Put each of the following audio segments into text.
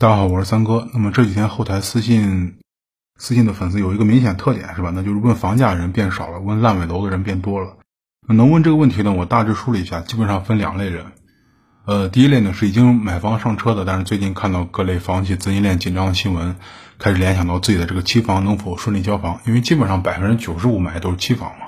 大家好，我是三哥。那么这几天后台私信私信的粉丝有一个明显特点是吧？那就是问房价的人变少了，问烂尾楼的人变多了。能问这个问题呢？我大致梳理一下，基本上分两类人。呃，第一类呢是已经买房上车的，但是最近看到各类房企资金链紧张的新闻，开始联想到自己的这个期房能否顺利交房，因为基本上百分之九十五买的都是期房嘛。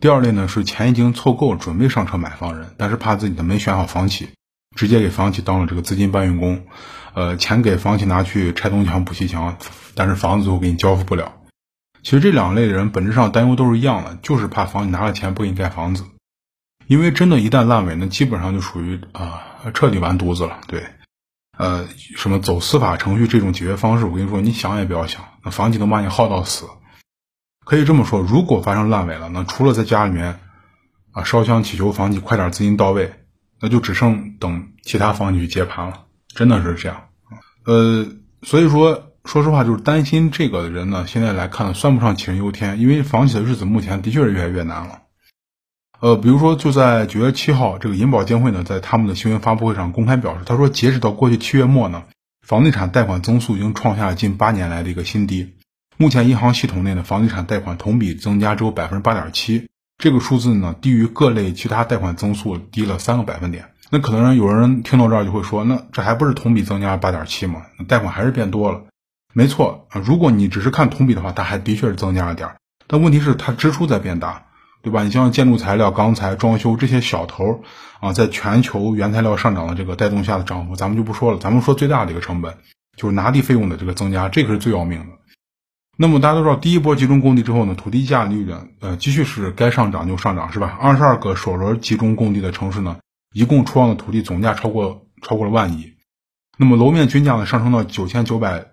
第二类呢是钱已经凑够，准备上车买房人，但是怕自己的没选好房企。直接给房企当了这个资金搬运工，呃，钱给房企拿去拆东墙补西墙，但是房子最后给你交付不了。其实这两类人本质上担忧都是一样的，就是怕房企拿了钱不给你盖房子。因为真的，一旦烂尾，那基本上就属于啊彻底完犊子了。对，呃，什么走司法程序这种解决方式，我跟你说，你想也不要想，那房企能把你耗到死。可以这么说，如果发生烂尾了，那除了在家里面啊烧香祈求房企快点资金到位。那就只剩等其他房企去接盘了，真的是这样。呃，所以说，说实话，就是担心这个人呢，现在来看，算不上杞人忧天，因为房企的日子目前的确是越来越难了。呃，比如说，就在九月七号，这个银保监会呢，在他们的新闻发布会上公开表示，他说，截止到过去七月末呢，房地产贷款增速已经创下了近八年来的一个新低。目前银行系统内的房地产贷款同比增加只有百分之八点七。这个数字呢，低于各类其他贷款增速低了三个百分点。那可能有人听到这儿就会说，那这还不是同比增加八点七吗？贷款还是变多了。没错啊，如果你只是看同比的话，它还的确是增加了点儿。但问题是它支出在变大，对吧？你像建筑材料、钢材、装修这些小头啊，在全球原材料上涨的这个带动下的涨幅，咱们就不说了。咱们说最大的一个成本，就是拿地费用的这个增加，这个是最要命的。那么大家都知道，第一波集中供地之后呢，土地价率呢，呃，继续是该上涨就上涨，是吧？二十二个首轮集中供地的城市呢，一共出让的土地总价超过超过了万亿。那么楼面均价呢，上升到九千九百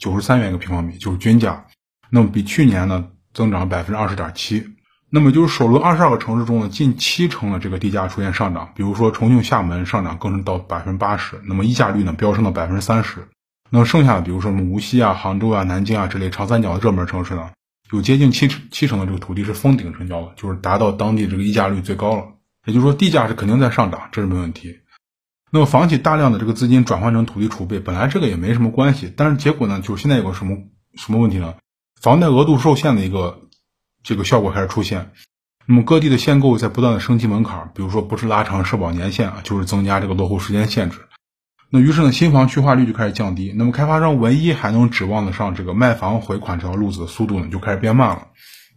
九十三元一个平方米，就是均价。那么比去年呢，增长百分之二十点七。那么就是首轮二十二个城市中呢，近七成的这个地价出现上涨，比如说重庆、厦门上涨更是到百分之八十。那么溢价率呢，飙升到百分之三十。那么剩下的，比如说什么无锡啊、杭州啊、南京啊这类长三角的热门城市呢，有接近七七成的这个土地是封顶成交的，就是达到当地这个溢价率最高了。也就是说，地价是肯定在上涨，这是没问题。那么房企大量的这个资金转换成土地储备，本来这个也没什么关系，但是结果呢，就是现在有个什么什么问题呢？房贷额度受限的一个这个效果开始出现。那么各地的限购在不断的升级门槛，比如说不是拉长社保年限啊，就是增加这个落户时间限制。那于是呢，新房去化率就开始降低。那么开发商唯一还能指望的上这个卖房回款这条路子的速度呢，就开始变慢了。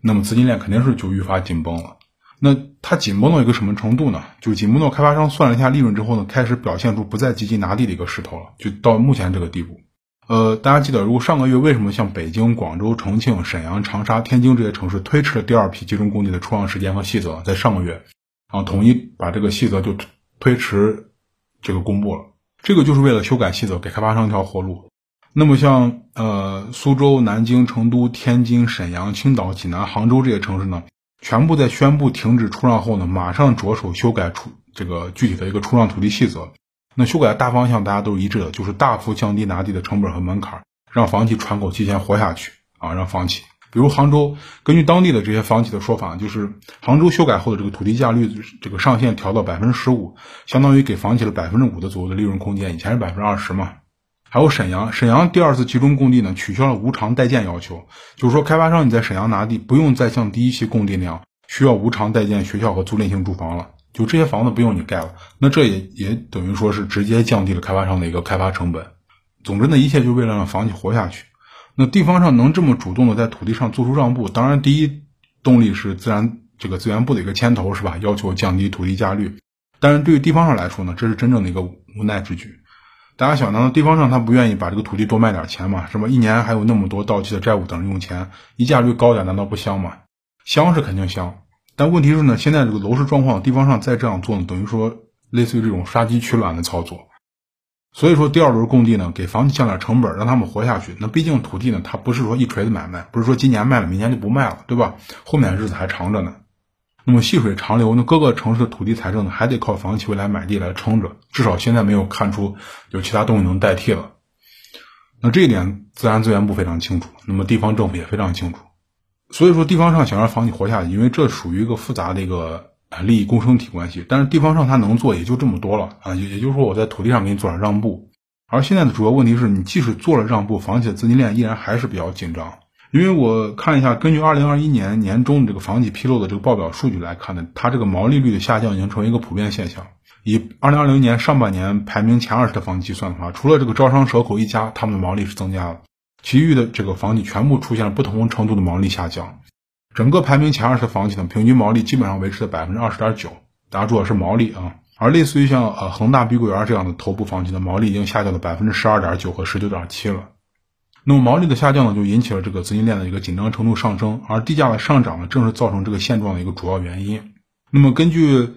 那么资金链肯定是就愈发紧绷了。那它紧绷到一个什么程度呢？就紧绷到开发商算了一下利润之后呢，开始表现出不再积极拿地的一个势头了。就到目前这个地步。呃，大家记得，如果上个月为什么像北京、广州、重庆、沈阳、长沙、天津这些城市推迟了第二批集中供地的出让时间和细则，在上个月啊，统一把这个细则就推迟这个公布了。这个就是为了修改细则，给开发商一条活路。那么像呃苏州、南京、成都、天津、沈阳、青岛、济南、杭州这些城市呢，全部在宣布停止出让后呢，马上着手修改出这个具体的一个出让土地细则。那修改的大方向大家都是一致的，就是大幅降低拿地的成本和门槛，让房企喘口气先活下去啊，让房企。比如杭州，根据当地的这些房企的说法，就是杭州修改后的这个土地价率这个上限调到百分之十五，相当于给房企了百分之五的左右的利润空间，以前是百分之二十嘛。还有沈阳，沈阳第二次集中供地呢，取消了无偿代建要求，就是说开发商你在沈阳拿地，不用再像第一期供地那样需要无偿代建学校和租赁性住房了，就这些房子不用你盖了。那这也也等于说是直接降低了开发商的一个开发成本。总之呢，一切就为了让房企活下去。那地方上能这么主动的在土地上做出让步，当然第一动力是自然这个资源部的一个牵头，是吧？要求降低土地价率。但是对于地方上来说呢，这是真正的一个无奈之举。大家想，难道地方上他不愿意把这个土地多卖点钱吗？是吧？一年还有那么多到期的债务等着用钱，溢价率高点难道不香吗？香是肯定香，但问题是呢，现在这个楼市状况，地方上再这样做呢，等于说类似于这种杀鸡取卵的操作。所以说，第二轮供地呢，给房企降点成本，让他们活下去。那毕竟土地呢，它不是说一锤子买卖，不是说今年卖了，明年就不卖了，对吧？后面日子还长着呢。那么细水长流，那各个城市的土地财政呢，还得靠房企未来买地来撑着。至少现在没有看出有其他东西能代替了。那这一点，自然资源部非常清楚，那么地方政府也非常清楚。所以说，地方上想让房企活下去，因为这属于一个复杂的一个。利益共生体关系，但是地方上他能做也就这么多了啊，也也就是说我在土地上给你做点让步，而现在的主要问题是你即使做了让步，房企的资金链依然还是比较紧张。因为我看一下，根据二零二一年年中的这个房企披露的这个报表数据来看呢，它这个毛利率的下降已经成为一个普遍现象。以二零二零年上半年排名前二十的房企计算的话，除了这个招商蛇口一家，他们的毛利是增加了，其余的这个房企全部出现了不同程度的毛利下降。整个排名前二十的房企呢，平均毛利基本上维持在百分之二十点九，大家注意是毛利啊。而类似于像呃恒大碧桂园这样的头部房企的毛利已经下降到百分之十二点九和十九点七了。那么毛利的下降呢，就引起了这个资金链的一个紧张程度上升，而地价的上涨呢，正是造成这个现状的一个主要原因。那么根据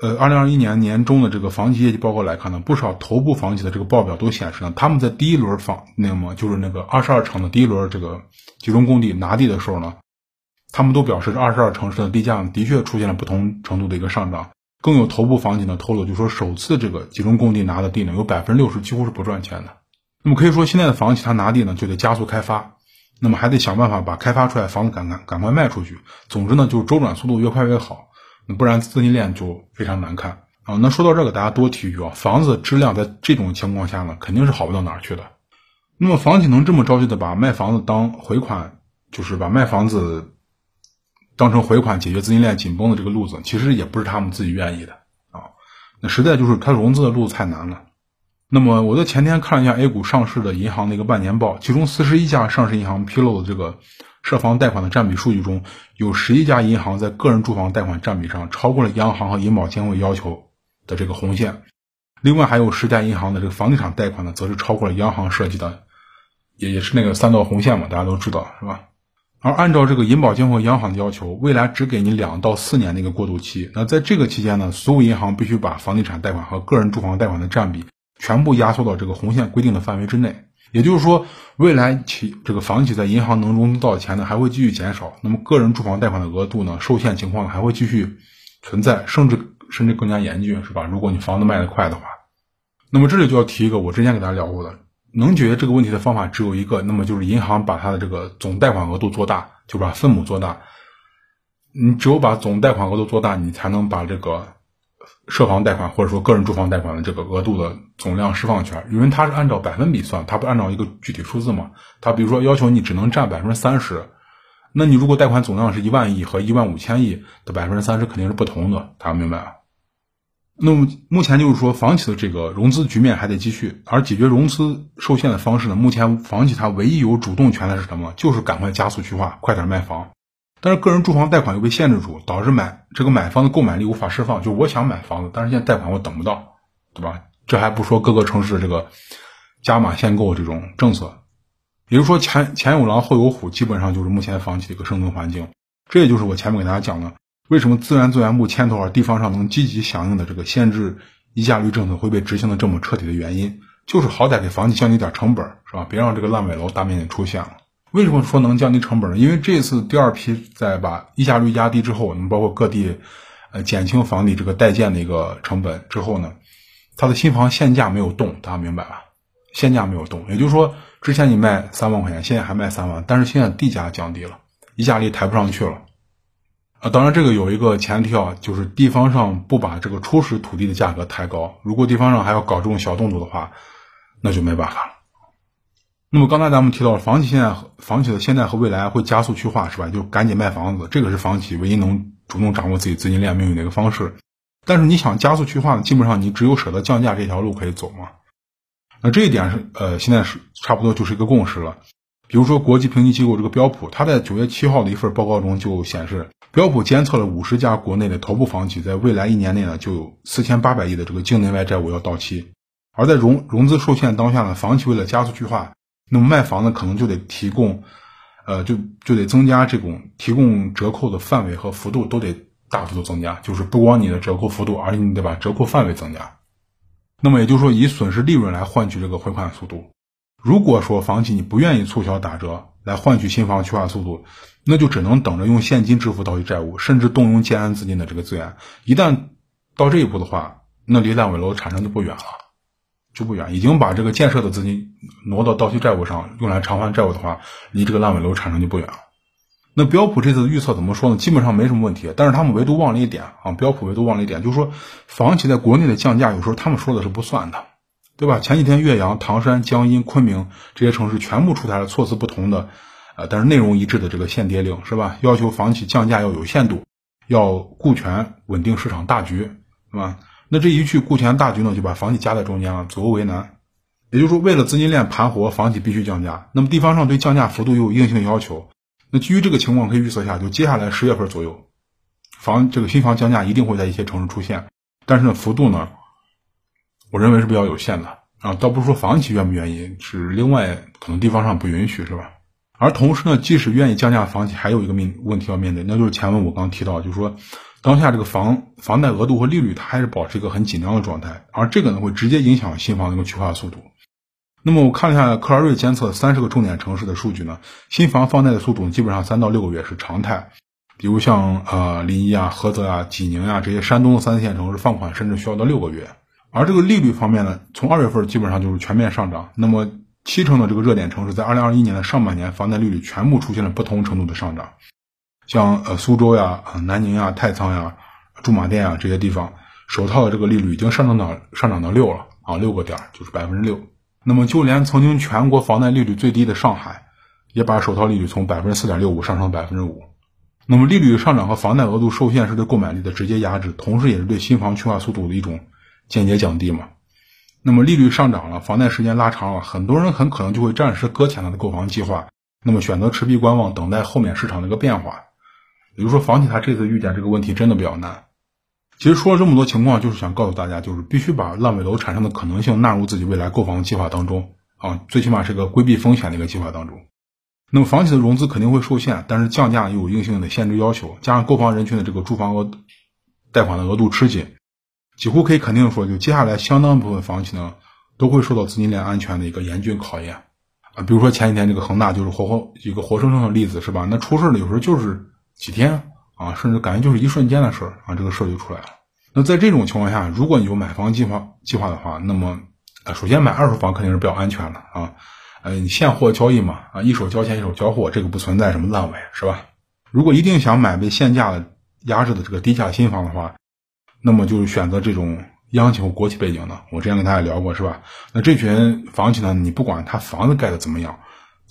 呃二零二一年年中的这个房企业绩报告来看呢，不少头部房企的这个报表都显示呢，他们在第一轮房那么就是那个二十二城的第一轮这个集中供地拿地的时候呢，他们都表示这二十二城市的地价的确出现了不同程度的一个上涨。更有头部房企呢透露，就说首次这个集中供地拿的地呢，有百分之六十几乎是不赚钱的。那么可以说，现在的房企他拿地呢，就得加速开发，那么还得想办法把开发出来房子赶赶赶快卖出去。总之呢，就是周转速度越快越好，那不然资金链就非常难看啊。那说到这个，大家多提一句啊，房子质量在这种情况下呢，肯定是好不到哪儿去的。那么房企能这么着急的把卖房子当回款，就是把卖房子。当成回款解决资金链紧绷的这个路子，其实也不是他们自己愿意的啊。那实在就是它融资的路太难了。那么我在前天看了一下 A 股上市的银行的一个半年报，其中四十一家上市银行披露的这个涉房贷款的占比数据中，有十一家银行在个人住房贷款占比上超过了央行和银保监会要求的这个红线。另外还有十家银行的这个房地产贷款呢，则是超过了央行设计的，也也是那个三道红线嘛，大家都知道是吧？而按照这个银保监会、央行的要求，未来只给你两到四年的一个过渡期。那在这个期间呢，所有银行必须把房地产贷款和个人住房贷款的占比全部压缩到这个红线规定的范围之内。也就是说，未来企这个房企在银行能融资到的钱呢，还会继续减少。那么个人住房贷款的额度呢，受限情况还会继续存在，甚至甚至更加严峻，是吧？如果你房子卖得快的话，那么这里就要提一个我之前给大家聊过的。能解决这个问题的方法只有一个，那么就是银行把它的这个总贷款额度做大，就把分母做大。你只有把总贷款额度做大，你才能把这个涉房贷款或者说个人住房贷款的这个额度的总量释放权，因为它是按照百分比算，它不按照一个具体数字嘛。它比如说要求你只能占百分之三十，那你如果贷款总量是一万亿和一万五千亿的百分之三十肯定是不同的，大家明白吗？那么目前就是说，房企的这个融资局面还得继续，而解决融资受限的方式呢，目前房企它唯一有主动权的是什么？就是赶快加速去化，快点卖房。但是个人住房贷款又被限制住，导致买这个买房的购买力无法释放。就我想买房子，但是现在贷款我等不到，对吧？这还不说各个城市的这个加码限购这种政策，也就是说前前有狼后有虎，基本上就是目前房企的一个生存环境。这也就是我前面给大家讲的。为什么自然资源部牵头而地方上能积极响应的这个限制溢价率政策会被执行的这么彻底的原因，就是好歹给房企降低点成本，是吧？别让这个烂尾楼大面积出现了。为什么说能降低成本呢？因为这次第二批在把溢价率压低之后，你包括各地呃减轻房地这个代建的一个成本之后呢，它的新房限价没有动，大家明白吧？限价没有动，也就是说之前你卖三万块钱，现在还卖三万，但是现在地价降低了，溢价率抬不上去了。啊，当然这个有一个前提啊，就是地方上不把这个初始土地的价格抬高。如果地方上还要搞这种小动作的话，那就没办法了。那么刚才咱们提到了房企现在房企的现在和未来会加速去化，是吧？就赶紧卖房子，这个是房企唯一能主动掌握自己资金链命运的一个方式。但是你想加速去化呢，基本上你只有舍得降价这条路可以走嘛。那这一点是呃，现在是差不多就是一个共识了。比如说国际评级机构这个标普，它在九月七号的一份报告中就显示。标普监测了五十家国内的头部房企，在未来一年内呢，就有四千八百亿的这个境内外债务要到期。而在融融资受限当下呢，房企为了加速去化，那么卖房子，可能就得提供，呃，就就得增加这种提供折扣的范围和幅度都得大幅度增加，就是不光你的折扣幅度，而且你得把折扣范围增加。那么也就是说，以损失利润来换取这个回款速度。如果说房企你不愿意促销打折来换取新房去化速度，那就只能等着用现金支付到期债务，甚至动用建安资金的这个资源。一旦到这一步的话，那离烂尾楼产生就不远了，就不远。已经把这个建设的资金挪到到期债务上，用来偿还债务的话，离这个烂尾楼产生就不远了。那标普这次预测怎么说呢？基本上没什么问题，但是他们唯独忘了一点啊，标普唯独忘了一点，就是说房企在国内的降价，有时候他们说的是不算的。对吧？前几天岳阳、唐山、江阴、昆明这些城市全部出台了措辞不同的，呃，但是内容一致的这个限跌令，是吧？要求房企降价要有限度，要顾全稳定市场大局，是吧？那这一去顾全大局呢，就把房企夹在中间了，左右为难。也就是说，为了资金链盘活，房企必须降价。那么地方上对降价幅度又有硬性要求。那基于这个情况，可以预测下，就接下来十月份左右，房这个新房降价一定会在一些城市出现。但是呢，幅度呢，我认为是比较有限的啊。倒不是说房企愿不愿意，是另外可能地方上不允许，是吧？而同时呢，即使愿意降价，房企还有一个面问题要面对，那就是前文我刚提到，就是说。当下这个房房贷额度和利率，它还是保持一个很紧张的状态，而这个呢，会直接影响新房的一个去化速度。那么我看了一下克而瑞监测三十个重点城市的数据呢，新房放贷的速度基本上三到六个月是常态。比如像呃临沂啊、菏泽啊、济宁啊这些山东的三四线城市放款甚至需要到六个月。而这个利率方面呢，从二月份基本上就是全面上涨。那么七成的这个热点城市在二零二一年的上半年，房贷利率全部出现了不同程度的上涨。像呃苏州呀、南宁呀、太仓呀、驻马店呀这些地方，首套的这个利率已经上涨到上涨到六了啊，六个点就是百分之六。那么就连曾经全国房贷利率最低的上海，也把首套利率从百分之四点六五上升百分之五。那么利率上涨和房贷额度受限是对购买力的直接压制，同时也是对新房去化速度的一种间接降低嘛。那么利率上涨了，房贷时间拉长了，很多人很可能就会暂时搁浅他的购房计划，那么选择持币观望，等待后面市场的一个变化。比如说，房企它这次遇见这个问题真的比较难。其实说了这么多情况，就是想告诉大家，就是必须把烂尾楼产生的可能性纳入自己未来购房计划当中啊，最起码是个规避风险的一个计划当中。那么房企的融资肯定会受限，但是降价又有硬性的限制要求，加上购房人群的这个住房额贷款的额度吃紧，几乎可以肯定说，就接下来相当部分房企呢都会受到资金链安全的一个严峻考验啊。比如说前几天这个恒大就是活活一个活生生的例子，是吧？那出事的有时候就是。几天啊，甚至感觉就是一瞬间的事儿啊，这个事儿就出来了。那在这种情况下，如果你有买房计划计划的话，那么，首先买二手房肯定是比较安全的啊。呃，你现货交易嘛啊，一手交钱一手交货，这个不存在什么烂尾，是吧？如果一定想买被限价的压制的这个低价新房的话，那么就是选择这种央企或国企背景的。我之前跟大家聊过，是吧？那这群房企呢，你不管他房子盖的怎么样。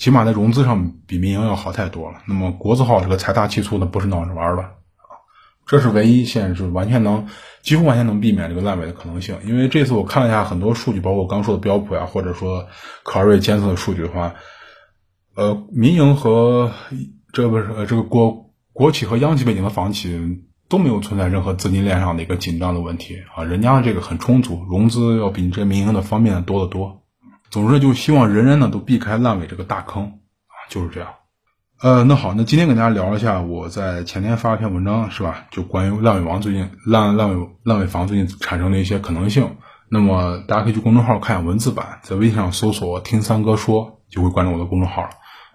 起码在融资上比民营要好太多了。那么国字号这个财大气粗的不是闹着玩的啊，这是唯一现在是完全能几乎完全能避免这个烂尾的可能性。因为这次我看了一下很多数据，包括我刚说的标普呀，或者说克尔瑞监测的数据的话，呃，民营和这不是呃这个国国企和央企背景的房企都没有存在任何资金链上的一个紧张的问题啊，人家这个很充足，融资要比你这民营的方便的多得多。总之，就希望人人呢都避开烂尾这个大坑啊，就是这样。呃，那好，那今天跟大家聊一下，我在前天发了篇文章，是吧？就关于烂尾王最近烂烂尾烂尾房最近产生的一些可能性。那么大家可以去公众号看下文字版，在微信上搜索“听三哥说”，就会关注我的公众号了。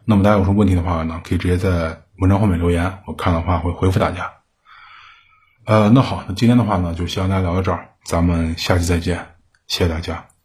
那么大家有什么问题的话呢，可以直接在文章后面留言，我看的话会回复大家。呃，那好，那今天的话呢，就先跟大家聊到这儿，咱们下期再见，谢谢大家。